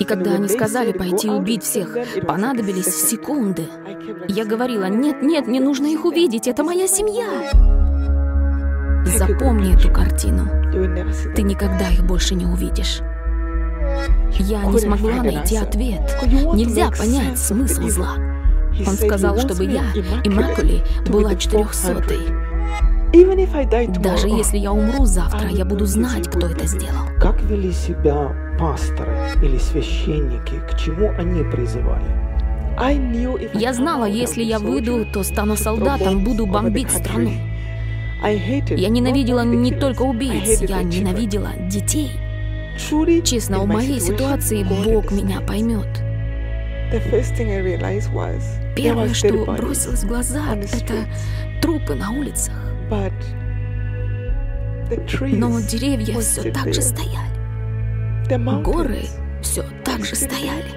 И когда они сказали пойти убить всех, понадобились секунды. Я говорила, нет, нет, мне нужно их увидеть, это моя семья. Запомни эту картину. Ты никогда их больше не увидишь. Я не смогла найти ответ. Нельзя понять смысл зла. Он сказал, чтобы я, Иммакули, была четырехсотой. Даже если я умру завтра, я буду знать, кто это сделал. Как вели себя пасторы или священники? К чему они призывали? Я знала, если я выйду, то стану солдатом, буду бомбить страну. Я ненавидела не только убийц, я ненавидела детей. Честно, в моей ситуации Бог меня поймет. Первое, что бросилось в глаза, это трупы на улицах. Но деревья все так же стояли. Горы все так же стояли.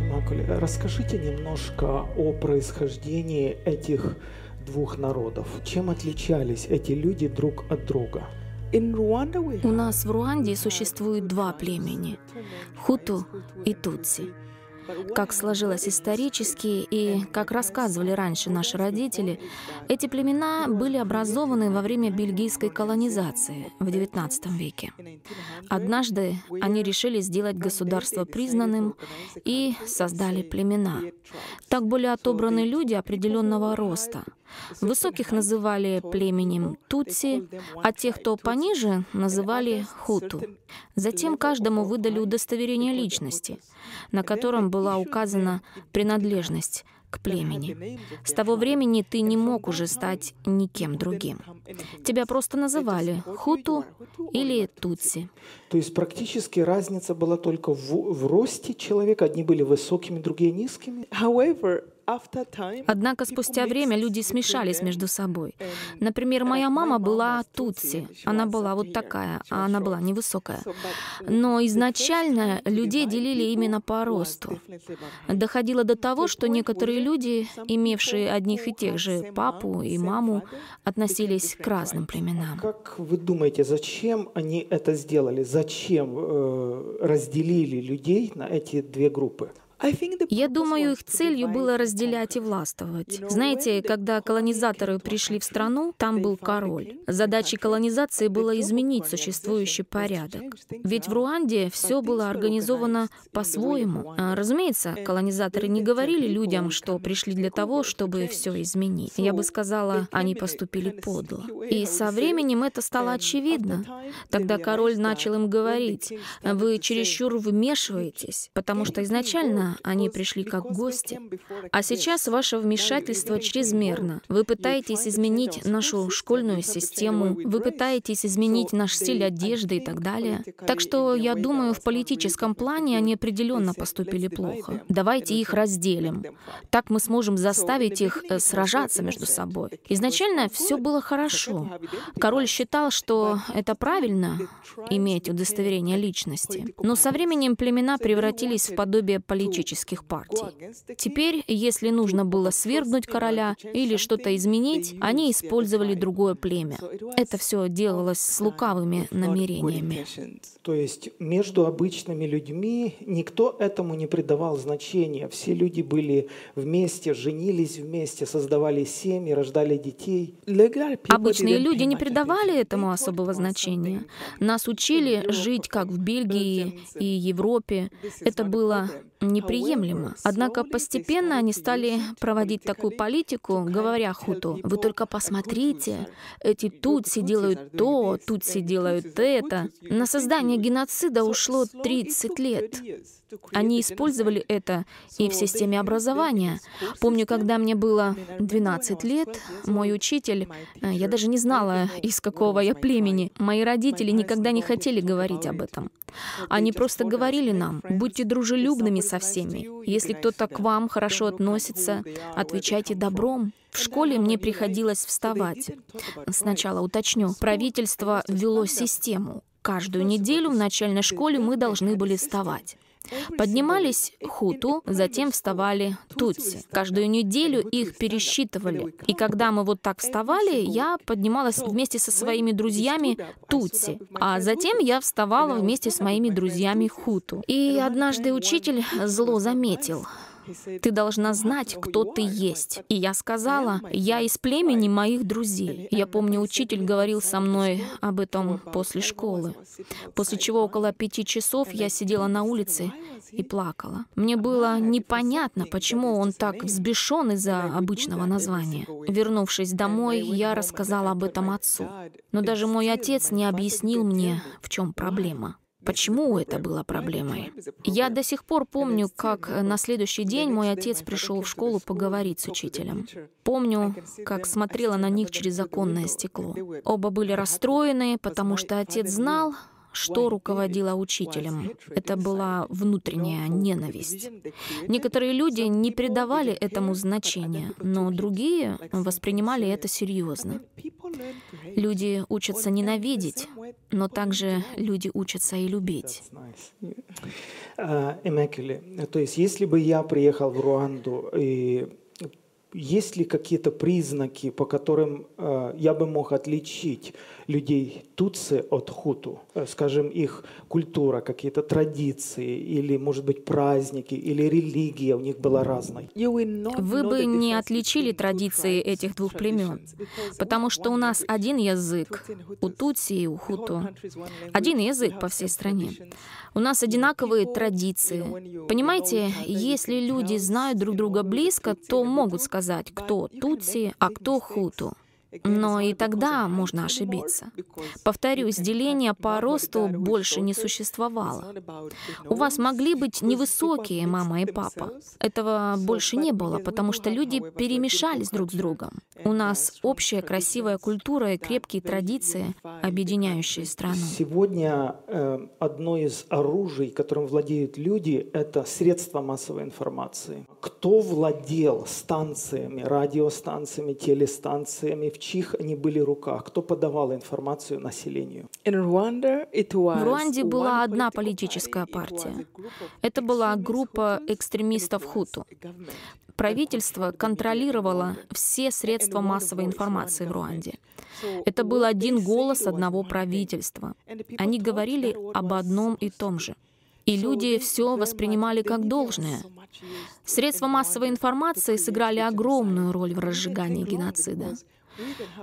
Иммакуле, расскажите немножко о происхождении этих двух народов. Чем отличались эти люди друг от друга? У нас в Руанде существует два племени — Хуту и Тутси. Как сложилось исторически и как рассказывали раньше наши родители, эти племена были образованы во время бельгийской колонизации в XIX веке. Однажды они решили сделать государство признанным и создали племена. Так были отобраны люди определенного роста. Высоких называли племенем Тутси, а тех, кто пониже, называли Хуту. Затем каждому выдали удостоверение личности, на котором была указана принадлежность к племени. С того времени ты не мог уже стать никем другим. Тебя просто называли Хуту или Тутси. То есть практически разница была только в, в росте человека. Одни были высокими, другие низкими. Однако спустя время люди смешались между собой. Например, моя мама была тутси, она была вот такая, а она была невысокая. Но изначально людей делили именно по росту. Доходило до того, что некоторые люди, имевшие одних и тех же папу и маму, относились к разным племенам. Как вы думаете, зачем они это сделали? Зачем э, разделили людей на эти две группы? Я думаю, их целью было разделять и властвовать. Знаете, когда колонизаторы пришли в страну, там был король. Задачей колонизации было изменить существующий порядок. Ведь в Руанде все было организовано по-своему. А, разумеется, колонизаторы не говорили людям, что пришли для того, чтобы все изменить. Я бы сказала, они поступили подло. И со временем это стало очевидно. Тогда король начал им говорить, вы чересчур вмешиваетесь, потому что изначально они пришли как гости. А сейчас ваше вмешательство чрезмерно. Вы пытаетесь изменить нашу школьную систему, вы пытаетесь изменить наш стиль одежды и так далее. Так что я думаю, в политическом плане они определенно поступили плохо. Давайте их разделим. Так мы сможем заставить их э, сражаться между собой. Изначально все было хорошо. Король считал, что это правильно иметь удостоверение личности. Но со временем племена превратились в подобие политических политических партий. Теперь, если нужно было свергнуть короля или что-то изменить, они использовали другое племя. Это все делалось с лукавыми намерениями. То есть между обычными людьми никто этому не придавал значения. Все люди были вместе, женились вместе, создавали семьи, рождали детей. Обычные люди не придавали этому особого значения. Нас учили жить как в Бельгии и Европе. Это было неприемлемо. Однако постепенно они стали проводить такую политику, говоря хуту, вы только посмотрите, эти тутси делают то, тутси делают это. На создание геноцида ушло 30 лет. Они использовали это и в системе образования. Помню, когда мне было 12 лет, мой учитель, э, я даже не знала, из какого я племени, мои родители никогда не хотели говорить об этом. Они просто говорили нам, будьте дружелюбными со всеми. Если кто-то к вам хорошо относится, отвечайте добром. В школе мне приходилось вставать. Сначала уточню. Правительство ввело систему. Каждую неделю в начальной школе мы должны были вставать. Поднимались хуту, затем вставали тутси. Каждую неделю их пересчитывали. И когда мы вот так вставали, я поднималась вместе со своими друзьями тутси. А затем я вставала вместе с моими друзьями хуту. И однажды учитель зло заметил — ты должна знать, кто ты есть. И я сказала, я из племени моих друзей. Я помню, учитель говорил со мной об этом после школы. После чего около пяти часов я сидела на улице и плакала. Мне было непонятно, почему он так взбешен из-за обычного названия. Вернувшись домой, я рассказала об этом отцу. Но даже мой отец не объяснил мне, в чем проблема. Почему это было проблемой? Я до сих пор помню, как на следующий день мой отец пришел в школу поговорить с учителем. Помню, как смотрела на них через оконное стекло. Оба были расстроены, потому что отец знал, что руководило учителем. Это была внутренняя ненависть. Некоторые люди не придавали этому значения, но другие воспринимали это серьезно. Люди учатся ненавидеть, но также люди учатся и любить. Эмекюли, то есть если бы я приехал в Руанду и есть ли какие-то признаки, по которым э, я бы мог отличить людей Тутси от Хуту? Э, скажем, их культура, какие-то традиции, или, может быть, праздники, или религия у них была разной? Вы бы не отличили традиции этих двух племен, потому что у нас один язык, у Тутси и у Хуту. Один язык по всей стране. У нас одинаковые традиции. Понимаете, если люди знают друг друга близко, то могут сказать, кто Тутси, а кто Хуту. Но и тогда можно ошибиться. Повторюсь, деления по росту больше не существовало. У вас могли быть невысокие мама и папа. Этого больше не было, потому что люди перемешались друг с другом. У нас общая красивая культура и крепкие традиции, объединяющие страну. Сегодня э, одно из оружий, которым владеют люди, это средства массовой информации. Кто владел станциями, радиостанциями, телестанциями, в чьих они были руках, кто подавал информацию населению. В Руанде была одна политическая партия. Это была группа экстремистов Хуту. Правительство контролировало все средства массовой информации в Руанде. Это был один голос одного правительства. Они говорили об одном и том же. И люди все воспринимали как должное. Средства массовой информации сыграли огромную роль в разжигании геноцида.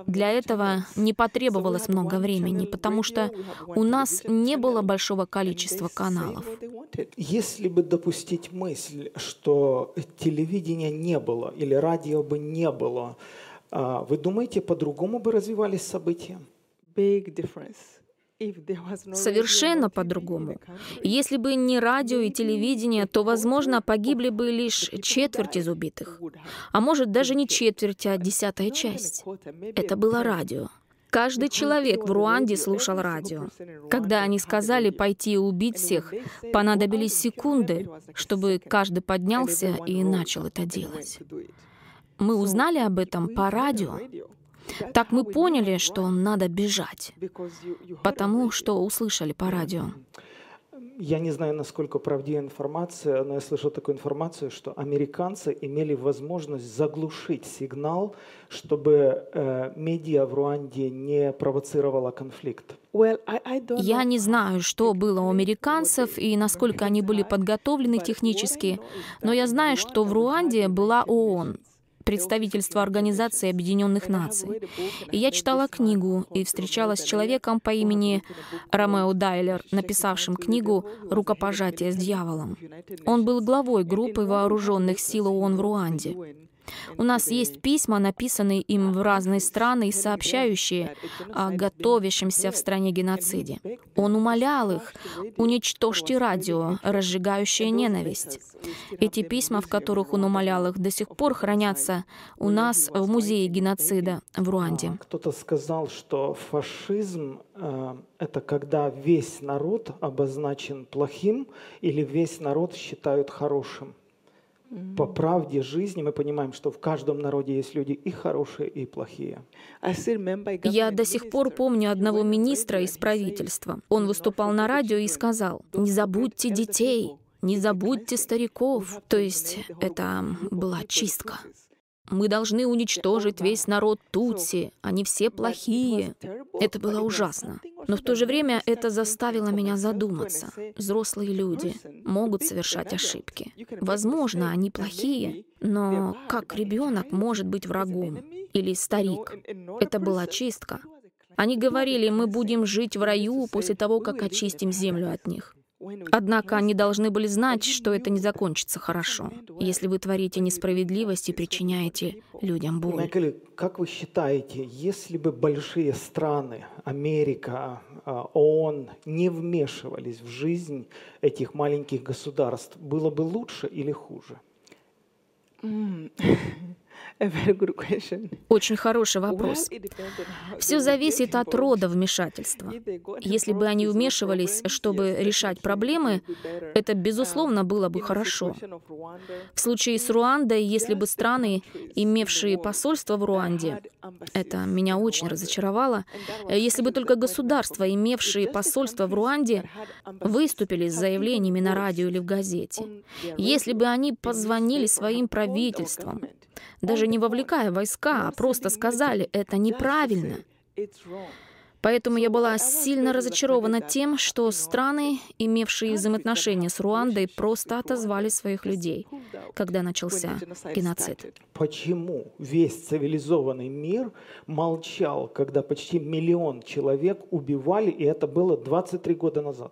Для этого не потребовалось много времени, потому что у нас не было большого количества каналов. Если бы допустить мысль, что телевидения не было или радио бы не было, а, вы думаете, по-другому бы развивались события? Совершенно по-другому. Если бы не радио и телевидение, то, возможно, погибли бы лишь четверть из убитых. А может, даже не четверть, а десятая часть. Это было радио. Каждый человек в Руанде слушал радио. Когда они сказали пойти и убить всех, понадобились секунды, чтобы каждый поднялся и начал это делать. Мы узнали об этом по радио. Так мы поняли, что надо бежать, потому что услышали по радио. Я не знаю, насколько правдива информация, но я слышал такую информацию, что американцы имели возможность заглушить сигнал, чтобы э, медиа в Руанде не провоцировала конфликт. Я не знаю, что было у американцев и насколько они были подготовлены технически, но я знаю, что в Руанде была ООН, представительства Организации Объединенных Наций. И я читала книгу и встречалась с человеком по имени Ромео Дайлер, написавшим книгу «Рукопожатие с дьяволом». Он был главой группы вооруженных сил ООН в Руанде. У нас есть письма, написанные им в разные страны и сообщающие о готовящемся в стране геноциде. Он умолял их, уничтожьте радио, разжигающее ненависть. Эти письма, в которых он умолял их, до сих пор хранятся у нас в музее геноцида в Руанде. Кто-то сказал, что фашизм э, — это когда весь народ обозначен плохим или весь народ считают хорошим. По правде жизни мы понимаем, что в каждом народе есть люди и хорошие, и плохие. Я до сих пор помню одного министра из правительства. Он выступал на радио и сказал, «Не забудьте детей. Не забудьте стариков. То есть это была чистка. Мы должны уничтожить весь народ Тутси. Они все плохие. Это было ужасно. Но в то же время это заставило меня задуматься. Взрослые люди могут совершать ошибки. Возможно, они плохие, но как ребенок может быть врагом? Или старик? Это была чистка. Они говорили, мы будем жить в раю после того, как очистим землю от них. Однако они должны были знать, что это не закончится хорошо, если вы творите несправедливость и причиняете людям боль. Майкл, как вы считаете, если бы большие страны, Америка, а, ООН не вмешивались в жизнь этих маленьких государств, было бы лучше или хуже? Очень хороший вопрос. Все зависит от рода вмешательства. Если бы они вмешивались, чтобы решать проблемы, это, безусловно, было бы хорошо. В случае с Руандой, если бы страны, имевшие посольство в Руанде, это меня очень разочаровало, если бы только государства, имевшие посольство в Руанде, выступили с заявлениями на радио или в газете, если бы они позвонили своим правительствам, даже не вовлекая войска, а просто сказали, это неправильно. Поэтому я была сильно разочарована тем, что страны, имевшие взаимоотношения с Руандой, просто отозвали своих людей, когда начался геноцид. Почему весь цивилизованный мир молчал, когда почти миллион человек убивали, и это было 23 года назад?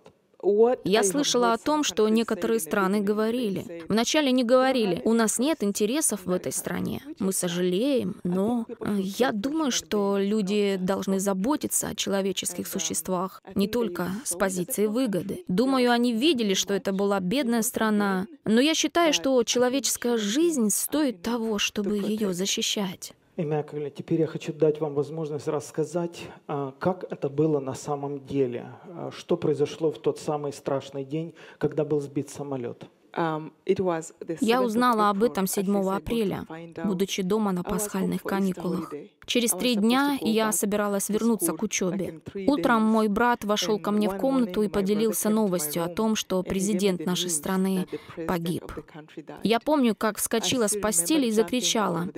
Я слышала о том, что некоторые страны говорили. Вначале не говорили, у нас нет интересов в этой стране, мы сожалеем, но э, я думаю, что люди должны заботиться о человеческих существах, не только с позиции выгоды. Думаю, они видели, что это была бедная страна, но я считаю, что человеческая жизнь стоит того, чтобы ее защищать. Имякуля, теперь я хочу дать вам возможность рассказать, а, как это было на самом деле, а, что произошло в тот самый страшный день, когда был сбит самолет. Um, Я узнала об этом 7 апреля, будучи дома на пасхальных каникулах. Через три дня я собиралась вернуться к учебе. Утром мой брат вошел ко мне в комнату и поделился новостью о том, что президент нашей страны погиб. Я помню, как вскочила с постели и закричала,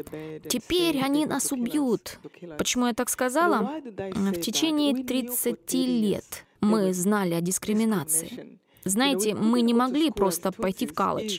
«Теперь они нас убьют!» Почему я так сказала? В течение 30 лет мы знали о дискриминации. Знаете, мы не могли просто пойти в колледж,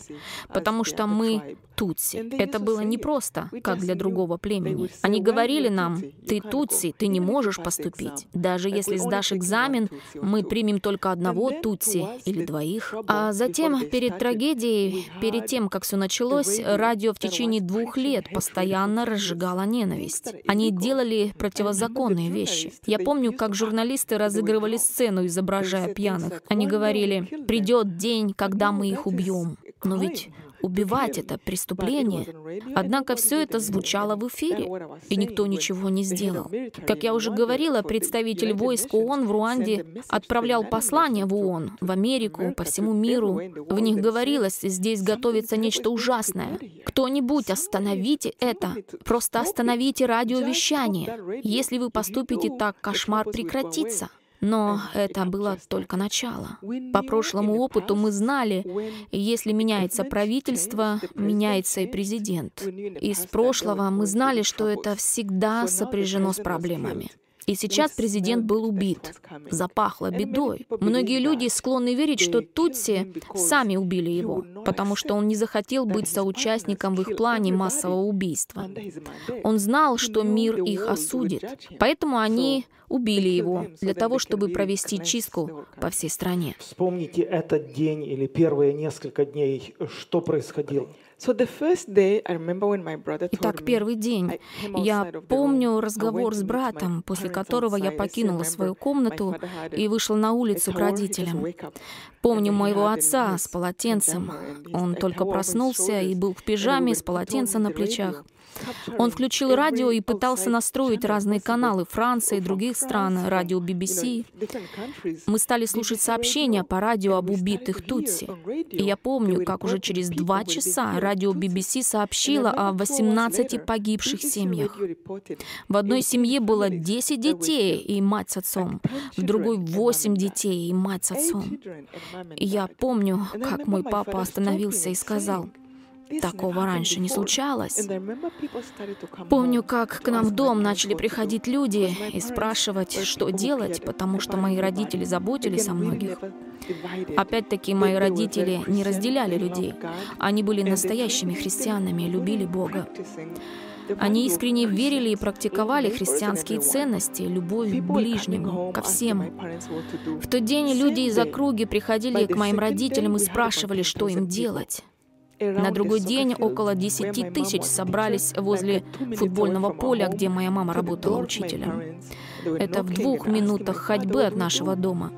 потому что мы тутси. Это было непросто, как для другого племени. Они говорили нам, ты тутси, ты не можешь поступить. Даже если сдашь экзамен, мы примем только одного тутси или двоих. А затем, перед трагедией, перед тем, как все началось, радио в течение двух лет постоянно разжигало ненависть. Они делали противозаконные вещи. Я помню, как журналисты разыгрывали сцену, изображая пьяных. Они говорили, придет день, когда мы их убьем. Но ведь убивать это преступление. Однако все это звучало в эфире, и никто ничего не сделал. Как я уже говорила, представитель войск ООН в Руанде отправлял послания в ООН, в Америку, по всему миру. В них говорилось, здесь готовится нечто ужасное. Кто-нибудь остановите это. Просто остановите радиовещание. Если вы поступите так, кошмар прекратится. Но это было только начало. По прошлому опыту мы знали, если меняется правительство, меняется и президент. Из прошлого мы знали, что это всегда сопряжено с проблемами. И сейчас президент был убит. Запахло бедой. Многие люди склонны верить, что Тутси сами убили его, потому что он не захотел быть соучастником в их плане массового убийства. Он знал, что мир их осудит, поэтому они убили его для того, чтобы провести чистку по всей стране. Вспомните этот день или первые несколько дней, что происходило. Итак, первый день. Я помню разговор с братом, после которого я покинула свою комнату и вышла на улицу к родителям. Помню моего отца с полотенцем. Он только проснулся и был в пижаме с полотенцем на плечах. Он включил радио и пытался настроить разные каналы Франции других стран, радио BBC. Мы стали слушать сообщения по радио об убитых Тутси. И я помню, как уже через два часа радио BBC сообщило о 18 погибших семьях. В одной семье было 10 детей и мать с отцом, в другой 8 детей и мать с отцом. И я помню, как мой папа остановился и сказал, Такого раньше не случалось. Помню, как к нам в дом начали приходить люди и спрашивать, что делать, потому что мои родители заботились о многих. Опять-таки, мои родители не разделяли людей. Они были настоящими христианами, любили Бога. Они искренне верили и практиковали христианские ценности, любовь к ближнему, ко всем. В тот день люди из округи приходили к моим родителям и спрашивали, что им делать. На другой день около 10 тысяч собрались возле футбольного поля, где моя мама работала учителем. Это в двух минутах ходьбы от нашего дома.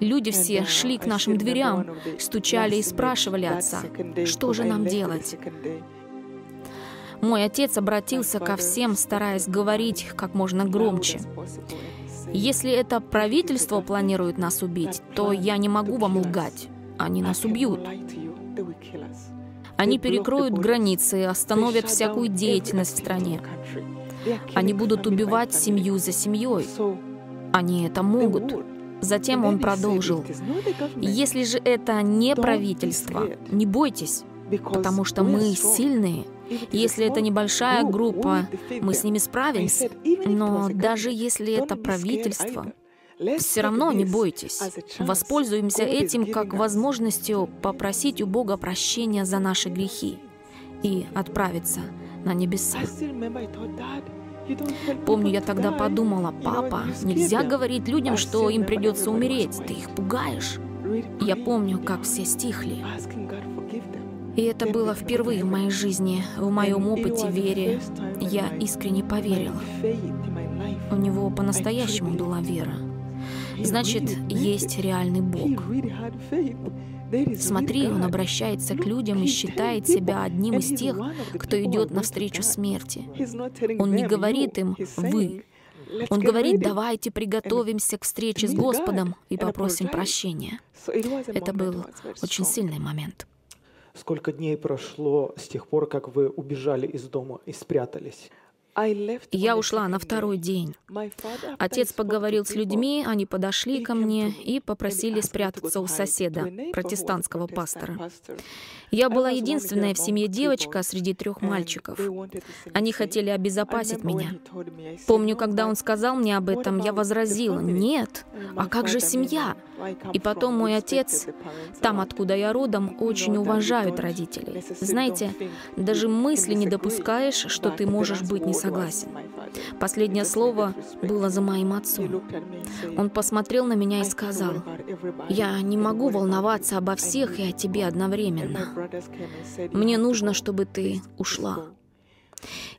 Люди все шли к нашим дверям, стучали и спрашивали отца, что же нам делать. Мой отец обратился ко всем, стараясь говорить как можно громче. Если это правительство планирует нас убить, то я не могу вам лгать. Они нас убьют. Они перекроют границы, остановят всякую деятельность в стране. Они будут убивать семью за семьей. Они это могут. Затем он продолжил. Если же это не правительство, не бойтесь, потому что мы сильные. Если это небольшая группа, мы с ними справимся. Но даже если это правительство, все равно не бойтесь. Воспользуемся этим как возможностью попросить у Бога прощения за наши грехи и отправиться на небеса. Помню, я тогда подумала, папа, нельзя говорить людям, что им придется умереть, ты их пугаешь. Я помню, как все стихли. И это было впервые в моей жизни, в моем опыте вере. Я искренне поверила. У него по-настоящему была вера. Значит, есть реальный Бог. Смотри, он обращается к людям и считает себя одним из тех, кто идет навстречу смерти. Он не говорит им «вы». Он говорит, давайте приготовимся к встрече с Господом и попросим прощения. Это был очень сильный момент. Сколько дней прошло с тех пор, как вы убежали из дома и спрятались? Я ушла на второй день. Отец поговорил с людьми, они подошли ко мне и попросили спрятаться у соседа, протестантского пастора. Я была единственная в семье девочка среди трех мальчиков. Они хотели обезопасить меня. Помню, когда он сказал мне об этом, я возразила, «Нет, а как же семья?» И потом мой отец, там, откуда я родом, очень уважают родителей. Знаете, даже мысли не допускаешь, что ты можешь быть не согласен. Последнее слово было за моим отцом. Он посмотрел на меня и сказал, «Я не могу волноваться обо всех и о тебе одновременно. Мне нужно, чтобы ты ушла».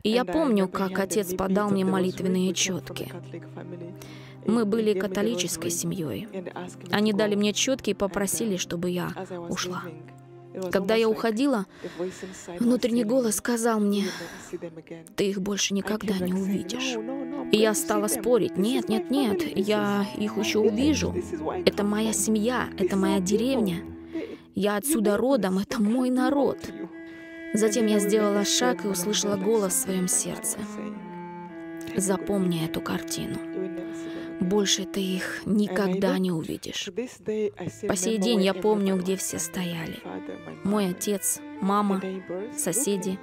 И я помню, как отец подал мне молитвенные четки. Мы были католической семьей. Они дали мне четки и попросили, чтобы я ушла. Когда я уходила, внутренний голос сказал мне, «Ты их больше никогда не увидишь». И я стала спорить, «Нет, нет, нет, я их еще увижу. Это моя семья, это моя деревня. Я отсюда родом, это мой народ». Затем я сделала шаг и услышала голос в своем сердце. Запомни эту картину. Больше ты их никогда не увидишь. По сей день я помню, где все стояли. Мой отец, мама, соседи.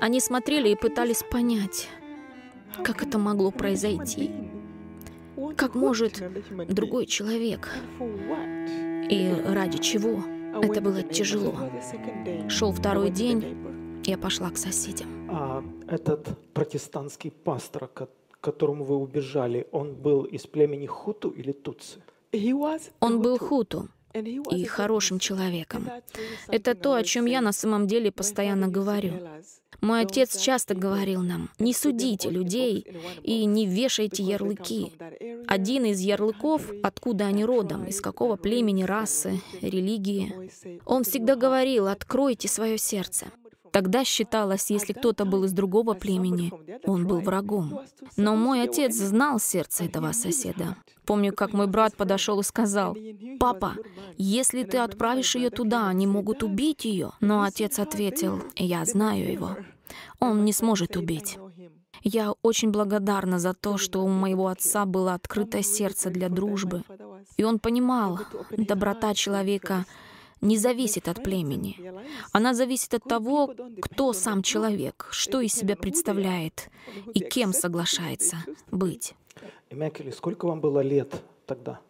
Они смотрели и пытались понять, как это могло произойти. Как может другой человек? И ради чего? Это было тяжело. Шел второй день, я пошла к соседям. А этот протестантский пастор, к которому вы убежали, он был из племени Хуту или Тутси? Он был Хуту и хорошим человеком. Это то, о чем я на самом деле постоянно говорю. Мой отец часто говорил нам, не судите людей и не вешайте ярлыки. Один из ярлыков, откуда они родом, из какого племени, расы, религии. Он всегда говорил, откройте свое сердце. Тогда считалось, если кто-то был из другого племени, он был врагом. Но мой отец знал сердце этого соседа. Помню, как мой брат подошел и сказал, «Папа, если ты отправишь ее туда, они могут убить ее». Но отец ответил, «Я знаю его. Он не сможет убить». Я очень благодарна за то, что у моего отца было открытое сердце для дружбы. И он понимал, доброта человека не зависит от племени. Она зависит от того, кто сам человек, что из себя представляет и кем соглашается быть. Мекели, сколько вам было лет тогда?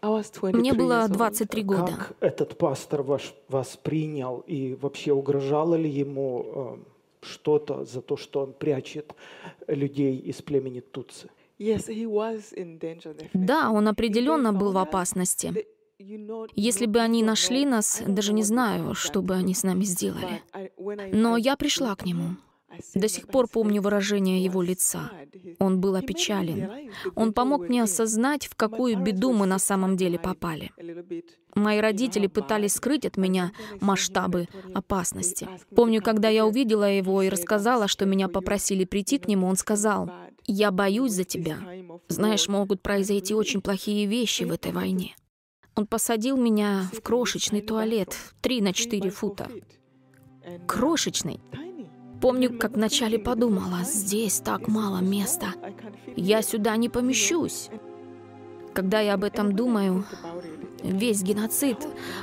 Мне было 23 года. Как этот пастор ваш, вас принял и вообще угрожало ли ему э, что-то за то, что он прячет людей из племени Туци? Да, он определенно был в опасности. Если бы они нашли нас, даже не знаю, что бы они с нами сделали. Но я пришла к нему. До сих пор помню выражение его лица. Он был опечален. Он помог мне осознать, в какую беду мы на самом деле попали. Мои родители пытались скрыть от меня масштабы опасности. Помню, когда я увидела его и рассказала, что меня попросили прийти к нему, он сказал, «Я боюсь за тебя. Знаешь, могут произойти очень плохие вещи в этой войне». Он посадил меня в крошечный туалет, 3 на 4 фута. Крошечный. Помню, как вначале подумала, здесь так мало места. Я сюда не помещусь. Когда я об этом думаю, весь геноцид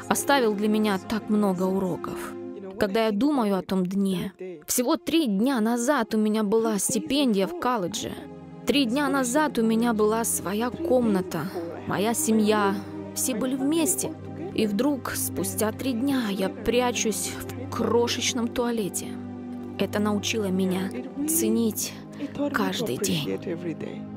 оставил для меня так много уроков. Когда я думаю о том дне, всего три дня назад у меня была стипендия в колледже. Три дня назад у меня была своя комната, моя семья, все были вместе. И вдруг, спустя три дня, я прячусь в крошечном туалете. Это научило меня ценить каждый день.